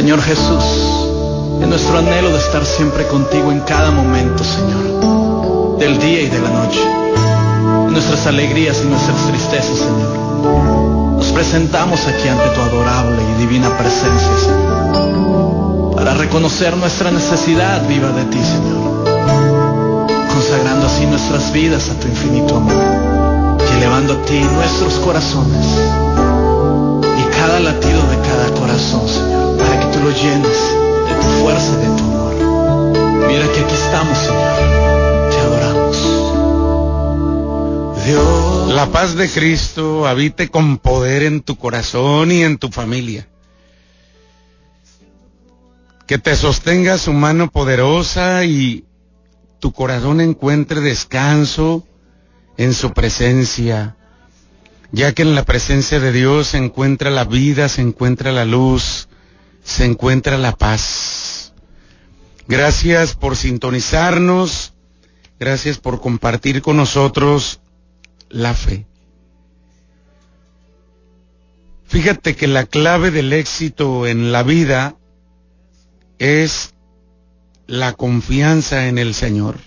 Señor Jesús, en nuestro anhelo de estar siempre contigo en cada momento, Señor, del día y de la noche, en nuestras alegrías y nuestras tristezas, Señor. Nos presentamos aquí ante tu adorable y divina presencia, Señor, para reconocer nuestra necesidad viva de ti, Señor, consagrando así nuestras vidas a tu infinito amor y elevando a ti nuestros corazones y cada latido de cada corazón, Señor, lo llenes de tu fuerza de tu amor. Mira que aquí estamos, Señor. Te adoramos. Dios. La paz de Cristo habite con poder en tu corazón y en tu familia. Que te sostenga su mano poderosa y tu corazón encuentre descanso en su presencia, ya que en la presencia de Dios se encuentra la vida, se encuentra la luz, se encuentra la paz. Gracias por sintonizarnos, gracias por compartir con nosotros la fe. Fíjate que la clave del éxito en la vida es la confianza en el Señor.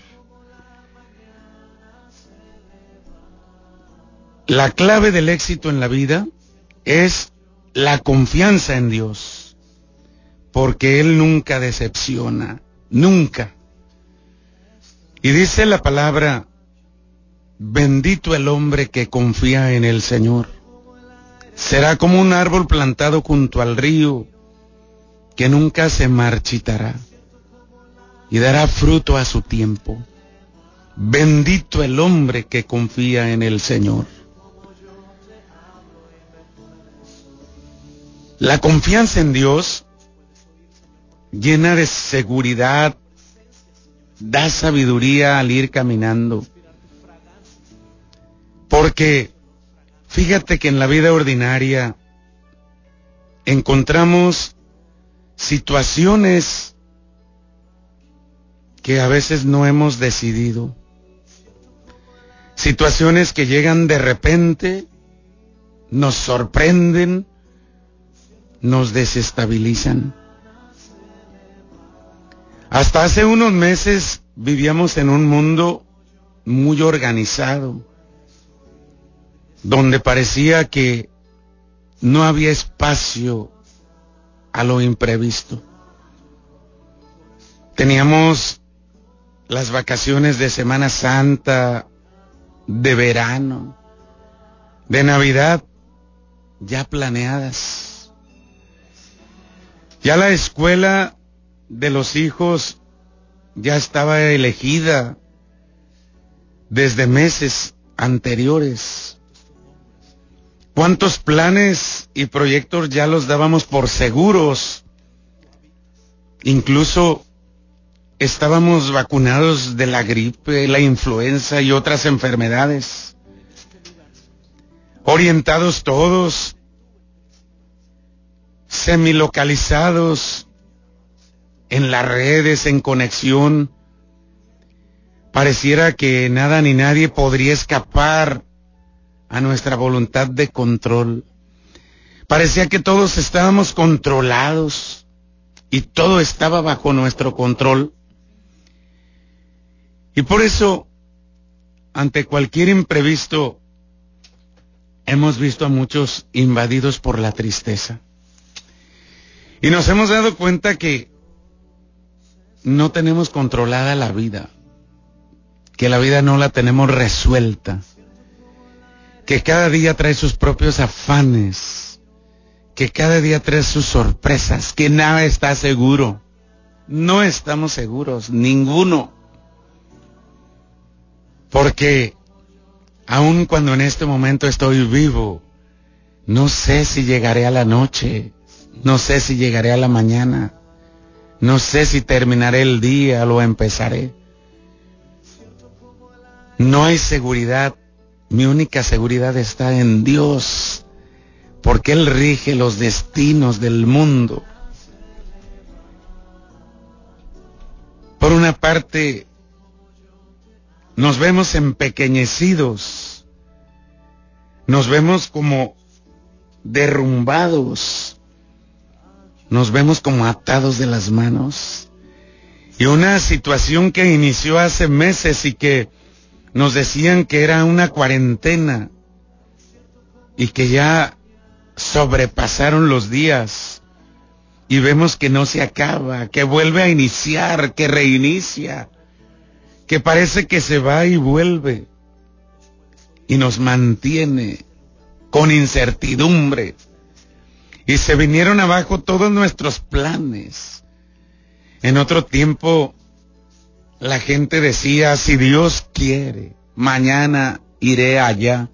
La clave del éxito en la vida es la confianza en Dios, porque Él nunca decepciona, nunca. Y dice la palabra, bendito el hombre que confía en el Señor. Será como un árbol plantado junto al río, que nunca se marchitará y dará fruto a su tiempo. Bendito el hombre que confía en el Señor. La confianza en Dios llena de seguridad, da sabiduría al ir caminando. Porque fíjate que en la vida ordinaria encontramos situaciones que a veces no hemos decidido. Situaciones que llegan de repente, nos sorprenden, nos desestabilizan. Hasta hace unos meses vivíamos en un mundo muy organizado, donde parecía que no había espacio a lo imprevisto. Teníamos las vacaciones de Semana Santa, de verano, de Navidad, ya planeadas. Ya la escuela de los hijos ya estaba elegida desde meses anteriores. ¿Cuántos planes y proyectos ya los dábamos por seguros? Incluso estábamos vacunados de la gripe, la influenza y otras enfermedades. Orientados todos, semilocalizados en las redes, en conexión. Pareciera que nada ni nadie podría escapar a nuestra voluntad de control. Parecía que todos estábamos controlados y todo estaba bajo nuestro control. Y por eso, ante cualquier imprevisto, hemos visto a muchos invadidos por la tristeza. Y nos hemos dado cuenta que no tenemos controlada la vida, que la vida no la tenemos resuelta, que cada día trae sus propios afanes, que cada día trae sus sorpresas, que nada está seguro. No estamos seguros, ninguno. Porque aun cuando en este momento estoy vivo, no sé si llegaré a la noche, no sé si llegaré a la mañana, no sé si terminaré el día o lo empezaré. No hay seguridad, mi única seguridad está en Dios, porque Él rige los destinos del mundo. Por una parte, nos vemos empequeñecidos, nos vemos como derrumbados, nos vemos como atados de las manos. Y una situación que inició hace meses y que nos decían que era una cuarentena y que ya sobrepasaron los días y vemos que no se acaba, que vuelve a iniciar, que reinicia, que parece que se va y vuelve y nos mantiene con incertidumbre. Y se vinieron abajo todos nuestros planes. En otro tiempo la gente decía, si Dios quiere, mañana iré allá.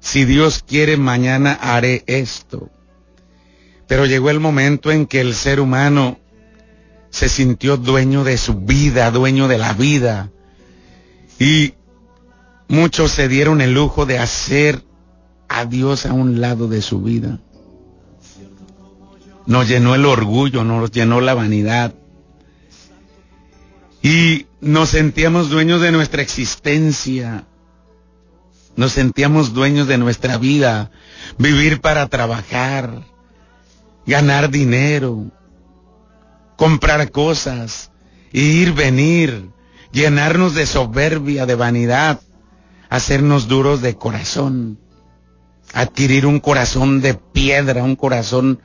Si Dios quiere, mañana haré esto. Pero llegó el momento en que el ser humano se sintió dueño de su vida, dueño de la vida. Y muchos se dieron el lujo de hacer a Dios a un lado de su vida. Nos llenó el orgullo, nos llenó la vanidad. Y nos sentíamos dueños de nuestra existencia. Nos sentíamos dueños de nuestra vida. Vivir para trabajar. Ganar dinero. Comprar cosas. Ir, venir. Llenarnos de soberbia, de vanidad. Hacernos duros de corazón adquirir un corazón de piedra, un corazón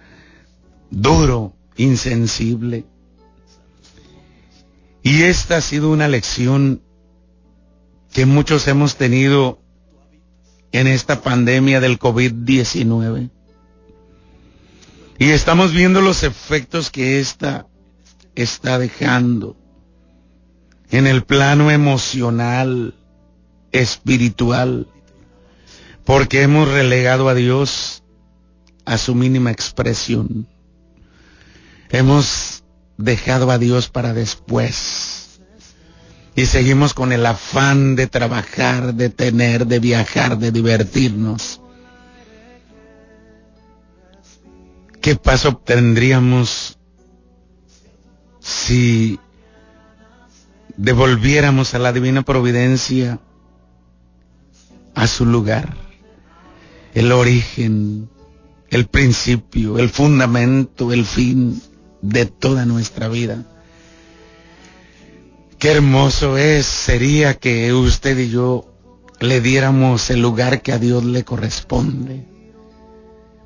duro, insensible. Y esta ha sido una lección que muchos hemos tenido en esta pandemia del COVID-19. Y estamos viendo los efectos que esta está dejando en el plano emocional, espiritual, porque hemos relegado a Dios a su mínima expresión. Hemos dejado a Dios para después. Y seguimos con el afán de trabajar, de tener, de viajar, de divertirnos. ¿Qué paso obtendríamos si devolviéramos a la divina providencia a su lugar? el origen, el principio, el fundamento, el fin de toda nuestra vida. Qué hermoso es, sería que usted y yo le diéramos el lugar que a Dios le corresponde.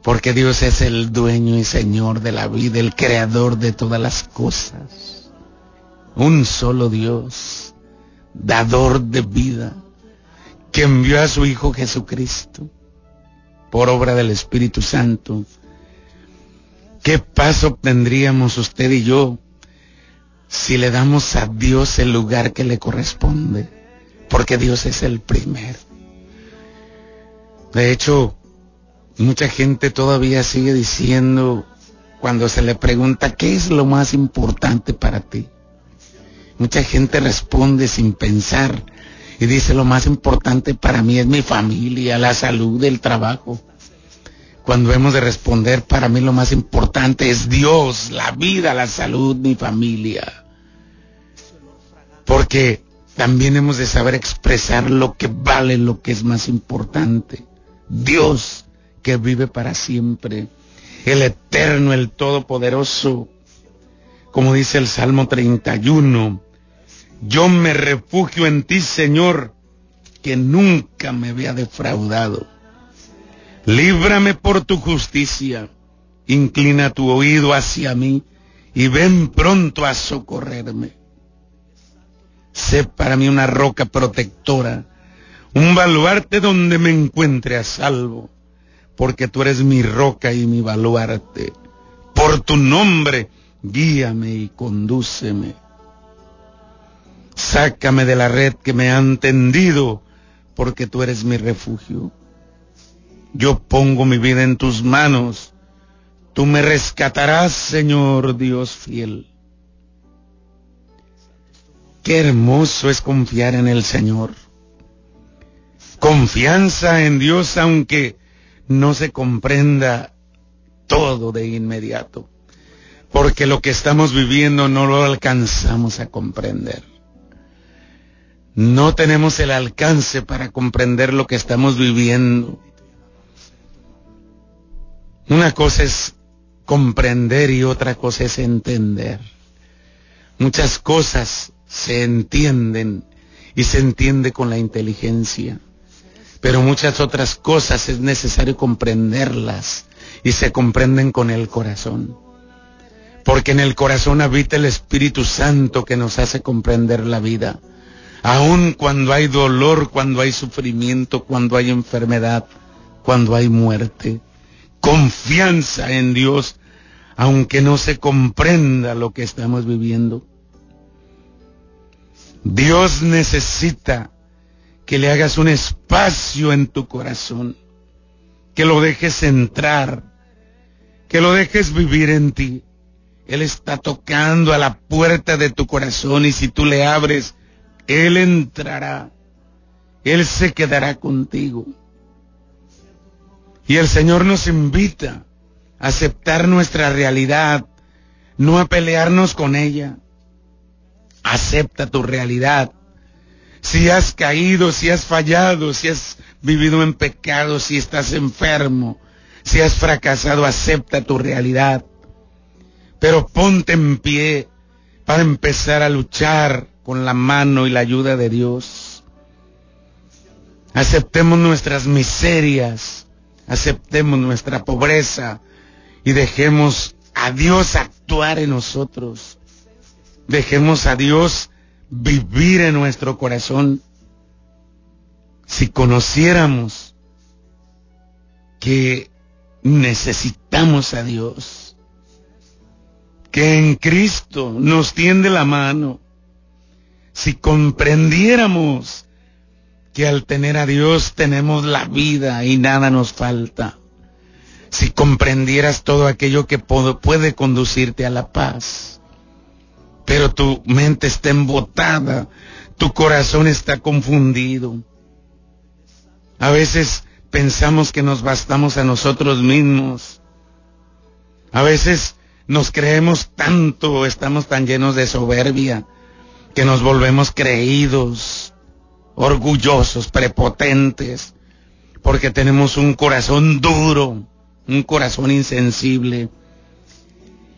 Porque Dios es el dueño y Señor de la vida, el creador de todas las cosas. Un solo Dios, dador de vida, que envió a su Hijo Jesucristo por obra del Espíritu Santo. ¿Qué paso obtendríamos usted y yo si le damos a Dios el lugar que le corresponde? Porque Dios es el primero. De hecho, mucha gente todavía sigue diciendo cuando se le pregunta qué es lo más importante para ti. Mucha gente responde sin pensar y dice, lo más importante para mí es mi familia, la salud, el trabajo. Cuando hemos de responder, para mí lo más importante es Dios, la vida, la salud, mi familia. Porque también hemos de saber expresar lo que vale, lo que es más importante. Dios que vive para siempre, el eterno, el todopoderoso. Como dice el Salmo 31, yo me refugio en ti, Señor, que nunca me vea defraudado. Líbrame por tu justicia, inclina tu oído hacia mí y ven pronto a socorrerme. Sé para mí una roca protectora, un baluarte donde me encuentre a salvo, porque tú eres mi roca y mi baluarte. Por tu nombre, guíame y condúceme Sácame de la red que me han tendido, porque tú eres mi refugio. Yo pongo mi vida en tus manos. Tú me rescatarás, Señor Dios fiel. Qué hermoso es confiar en el Señor. Confianza en Dios aunque no se comprenda todo de inmediato. Porque lo que estamos viviendo no lo alcanzamos a comprender. No tenemos el alcance para comprender lo que estamos viviendo. Una cosa es comprender y otra cosa es entender. Muchas cosas se entienden y se entiende con la inteligencia, pero muchas otras cosas es necesario comprenderlas y se comprenden con el corazón. Porque en el corazón habita el Espíritu Santo que nos hace comprender la vida. Aun cuando hay dolor, cuando hay sufrimiento, cuando hay enfermedad, cuando hay muerte. Confianza en Dios, aunque no se comprenda lo que estamos viviendo. Dios necesita que le hagas un espacio en tu corazón, que lo dejes entrar, que lo dejes vivir en ti. Él está tocando a la puerta de tu corazón y si tú le abres, Él entrará. Él se quedará contigo. Y el Señor nos invita a aceptar nuestra realidad, no a pelearnos con ella, acepta tu realidad. Si has caído, si has fallado, si has vivido en pecado, si estás enfermo, si has fracasado, acepta tu realidad. Pero ponte en pie para empezar a luchar con la mano y la ayuda de Dios. Aceptemos nuestras miserias, aceptemos nuestra pobreza y dejemos a Dios actuar en nosotros. Dejemos a Dios vivir en nuestro corazón. Si conociéramos que necesitamos a Dios, que en Cristo nos tiende la mano, si comprendiéramos que al tener a Dios tenemos la vida y nada nos falta, si comprendieras todo aquello que puede conducirte a la paz, pero tu mente está embotada, tu corazón está confundido. A veces pensamos que nos bastamos a nosotros mismos. A veces nos creemos tanto, estamos tan llenos de soberbia, que nos volvemos creídos, orgullosos, prepotentes, porque tenemos un corazón duro, un corazón insensible.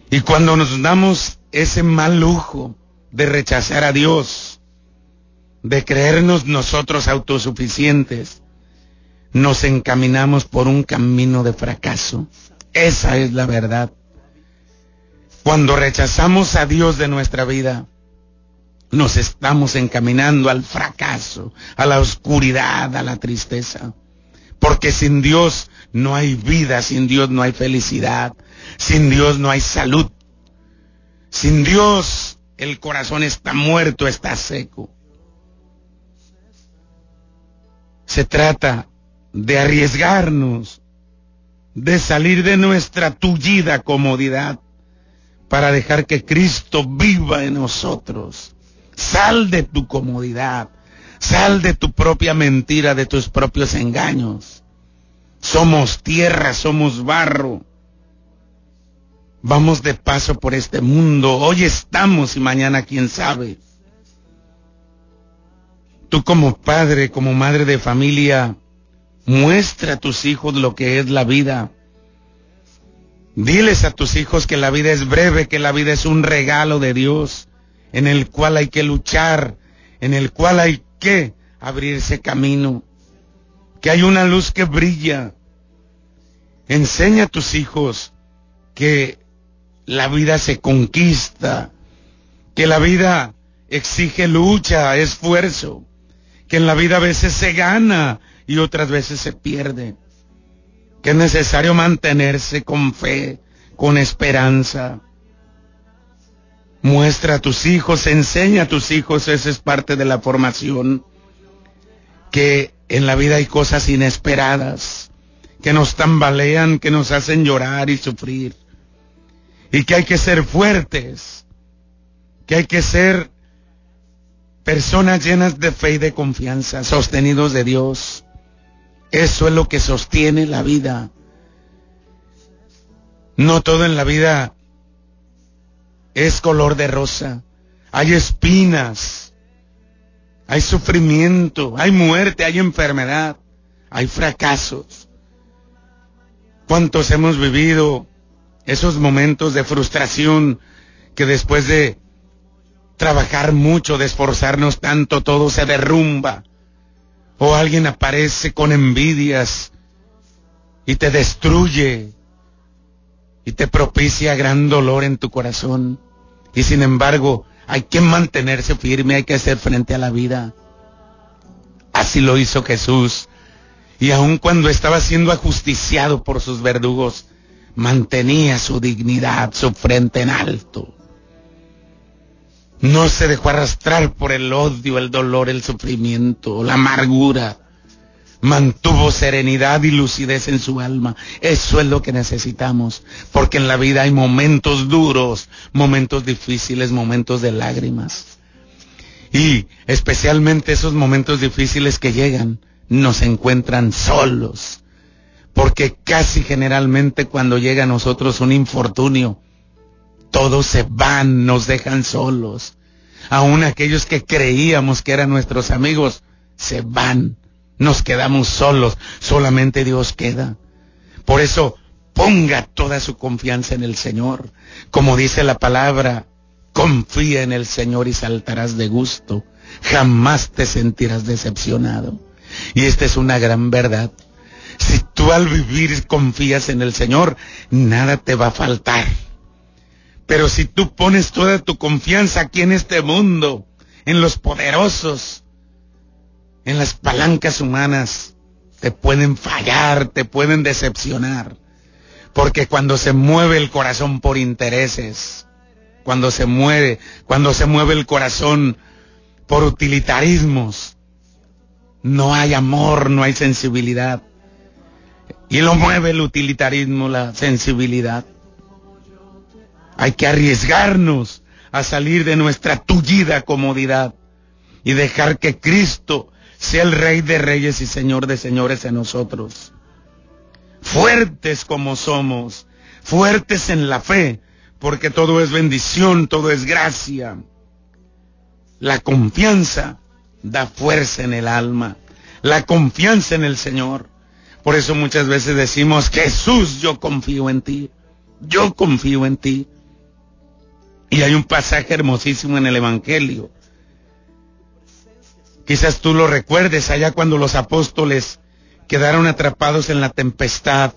Y cuando nos damos ese mal lujo de rechazar a Dios, de creernos nosotros autosuficientes, nos encaminamos por un camino de fracaso. Esa es la verdad. Cuando rechazamos a Dios de nuestra vida, nos estamos encaminando al fracaso, a la oscuridad, a la tristeza. Porque sin Dios no hay vida, sin Dios no hay felicidad, sin Dios no hay salud, sin Dios, el corazón está muerto, está seco. Se trata de arriesgarnos, de salir de nuestra tullida comodidad para dejar que Cristo viva en nosotros. Sal de tu comodidad, sal de tu propia mentira, de tus propios engaños. Somos tierra, somos barro. Vamos de paso por este mundo. Hoy estamos y mañana quién sabe. Tú como padre, como madre de familia, muestra a tus hijos lo que es la vida. Diles a tus hijos que la vida es breve, que la vida es un regalo de Dios, en el cual hay que luchar, en el cual hay que abrirse camino, que hay una luz que brilla. Enseña a tus hijos que la vida se conquista, que la vida exige lucha, esfuerzo, que en la vida a veces se gana y otras veces se pierde, que es necesario mantenerse con fe, con esperanza. Muestra a tus hijos, enseña a tus hijos, esa es parte de la formación, que en la vida hay cosas inesperadas, que nos tambalean, que nos hacen llorar y sufrir y que hay que ser fuertes, que hay que ser personas llenas de fe y de confianza, sostenidos de Dios. Eso es lo que sostiene la vida. No todo en la vida es color de rosa. Hay espinas, hay sufrimiento, hay muerte, hay enfermedad, hay fracasos. ¿Cuántos hemos vivido esos momentos de frustración que después de trabajar mucho, de esforzarnos tanto, todo se derrumba. O alguien aparece con envidias y te destruye y te propicia gran dolor en tu corazón. Y sin embargo, hay que mantenerse firme, hay que hacer frente a la vida. Así lo hizo Jesús. Y aun cuando estaba siendo ajusticiado por sus verdugos, mantenía su dignidad, su frente en alto. No se dejó arrastrar por el odio, el dolor, el sufrimiento, la amargura. Mantuvo serenidad y lucidez en su alma. Eso es lo que necesitamos, porque en la vida hay momentos duros, momentos difíciles, momentos de lágrimas. Y especialmente esos momentos difíciles que llegan, nos encuentran solos. Porque casi generalmente cuando llega a nosotros un infortunio, todos se van, nos dejan solos. Aún aquellos que creíamos que eran nuestros amigos, se van. Nos quedamos solos. Solamente Dios queda. Por eso, ponga toda su confianza en el Señor. Como dice la palabra, confía en el Señor y saltarás de gusto. Jamás te sentirás decepcionado. Y esta es una gran verdad. Si tú al vivir confías en el Señor, nada te va a faltar. Pero si tú pones toda tu confianza aquí en este mundo, en los poderosos, en las palancas humanas, te pueden fallar, te pueden decepcionar. Porque cuando se mueve el corazón por intereses, cuando se mueve, cuando se mueve el corazón por utilitarismos, no hay amor, no hay sensibilidad. Y lo mueve el utilitarismo, la sensibilidad. Hay que arriesgarnos a salir de nuestra tullida comodidad y dejar que Cristo sea el Rey de Reyes y Señor de Señores en nosotros. Fuertes como somos, fuertes en la fe, porque todo es bendición, todo es gracia. La confianza da fuerza en el alma, la confianza en el Señor. Por eso muchas veces decimos, Jesús, yo confío en ti, yo confío en ti. Y hay un pasaje hermosísimo en el Evangelio. Quizás tú lo recuerdes allá cuando los apóstoles quedaron atrapados en la tempestad.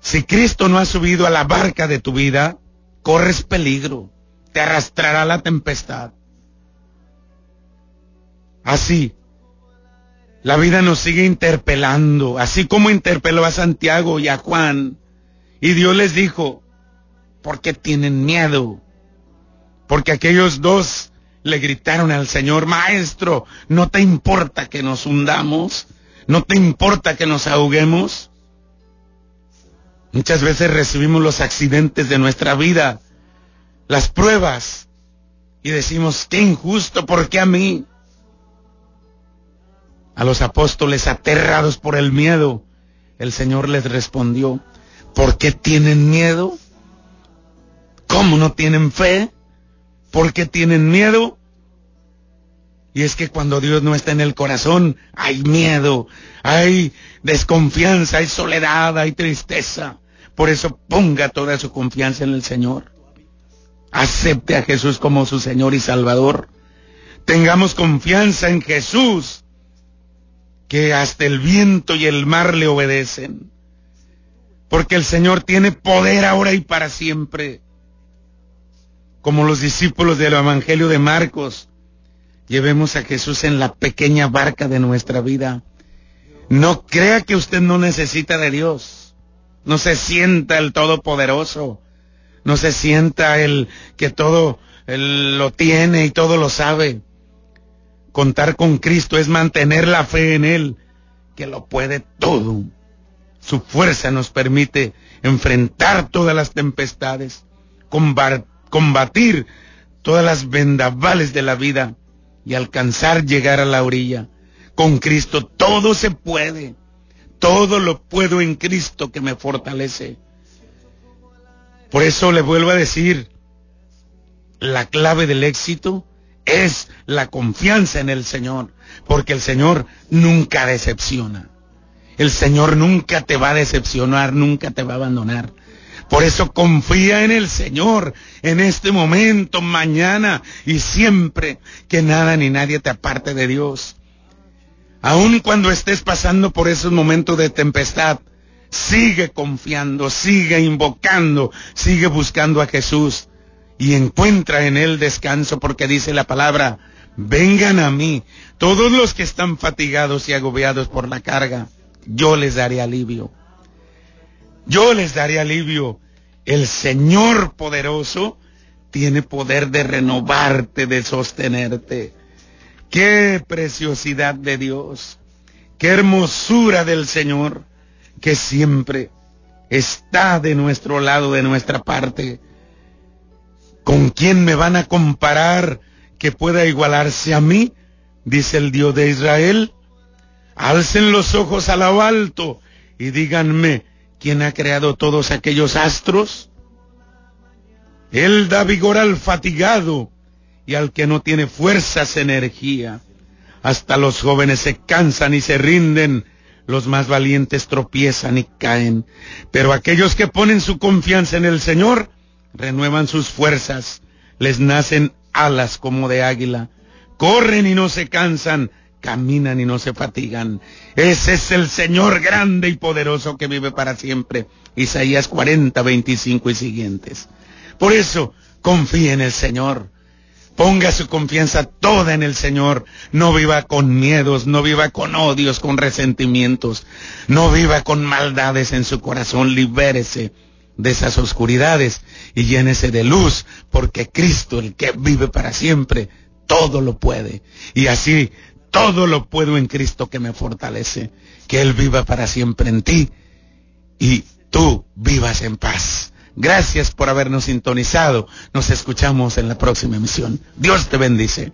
Si Cristo no ha subido a la barca de tu vida, corres peligro, te arrastrará la tempestad. Así, la vida nos sigue interpelando, así como interpeló a Santiago y a Juan. Y Dios les dijo, porque tienen miedo. Porque aquellos dos le gritaron al Señor, Maestro, ¿no te importa que nos hundamos? ¿No te importa que nos ahoguemos? Muchas veces recibimos los accidentes de nuestra vida, las pruebas, y decimos, qué injusto, ¿por qué a mí? A los apóstoles aterrados por el miedo, el Señor les respondió, ¿por qué tienen miedo? ¿Cómo no tienen fe? ¿Por qué tienen miedo? Y es que cuando Dios no está en el corazón, hay miedo, hay desconfianza, hay soledad, hay tristeza. Por eso ponga toda su confianza en el Señor. Acepte a Jesús como su Señor y Salvador. Tengamos confianza en Jesús, que hasta el viento y el mar le obedecen. Porque el Señor tiene poder ahora y para siempre como los discípulos del Evangelio de Marcos, llevemos a Jesús en la pequeña barca de nuestra vida. No crea que usted no necesita de Dios. No se sienta el Todopoderoso. No se sienta el que todo lo tiene y todo lo sabe. Contar con Cristo es mantener la fe en Él, que lo puede todo. Su fuerza nos permite enfrentar todas las tempestades, combatir combatir todas las vendavales de la vida y alcanzar llegar a la orilla. Con Cristo todo se puede. Todo lo puedo en Cristo que me fortalece. Por eso le vuelvo a decir, la clave del éxito es la confianza en el Señor, porque el Señor nunca decepciona. El Señor nunca te va a decepcionar, nunca te va a abandonar. Por eso confía en el Señor en este momento, mañana y siempre, que nada ni nadie te aparte de Dios. Aun cuando estés pasando por esos momentos de tempestad, sigue confiando, sigue invocando, sigue buscando a Jesús y encuentra en él descanso porque dice la palabra, vengan a mí, todos los que están fatigados y agobiados por la carga, yo les daré alivio. Yo les daré alivio. El Señor poderoso tiene poder de renovarte, de sostenerte. Qué preciosidad de Dios. Qué hermosura del Señor que siempre está de nuestro lado, de nuestra parte. ¿Con quién me van a comparar que pueda igualarse a mí? Dice el Dios de Israel. Alcen los ojos a lo alto y díganme, ¿quién ha creado todos aquellos astros? Él da vigor al fatigado y al que no tiene fuerzas, energía. Hasta los jóvenes se cansan y se rinden, los más valientes tropiezan y caen. Pero aquellos que ponen su confianza en el Señor, renuevan sus fuerzas, les nacen alas como de águila, corren y no se cansan, caminan y no se fatigan. Ese es el Señor grande y poderoso que vive para siempre. Isaías 40, 25 y siguientes. Por eso, confíe en el Señor. Ponga su confianza toda en el Señor. No viva con miedos, no viva con odios, con resentimientos. No viva con maldades en su corazón. Libérese de esas oscuridades y llénese de luz, porque Cristo, el que vive para siempre, todo lo puede. Y así, todo lo puedo en Cristo que me fortalece, que Él viva para siempre en ti y tú vivas en paz. Gracias por habernos sintonizado. Nos escuchamos en la próxima emisión. Dios te bendice.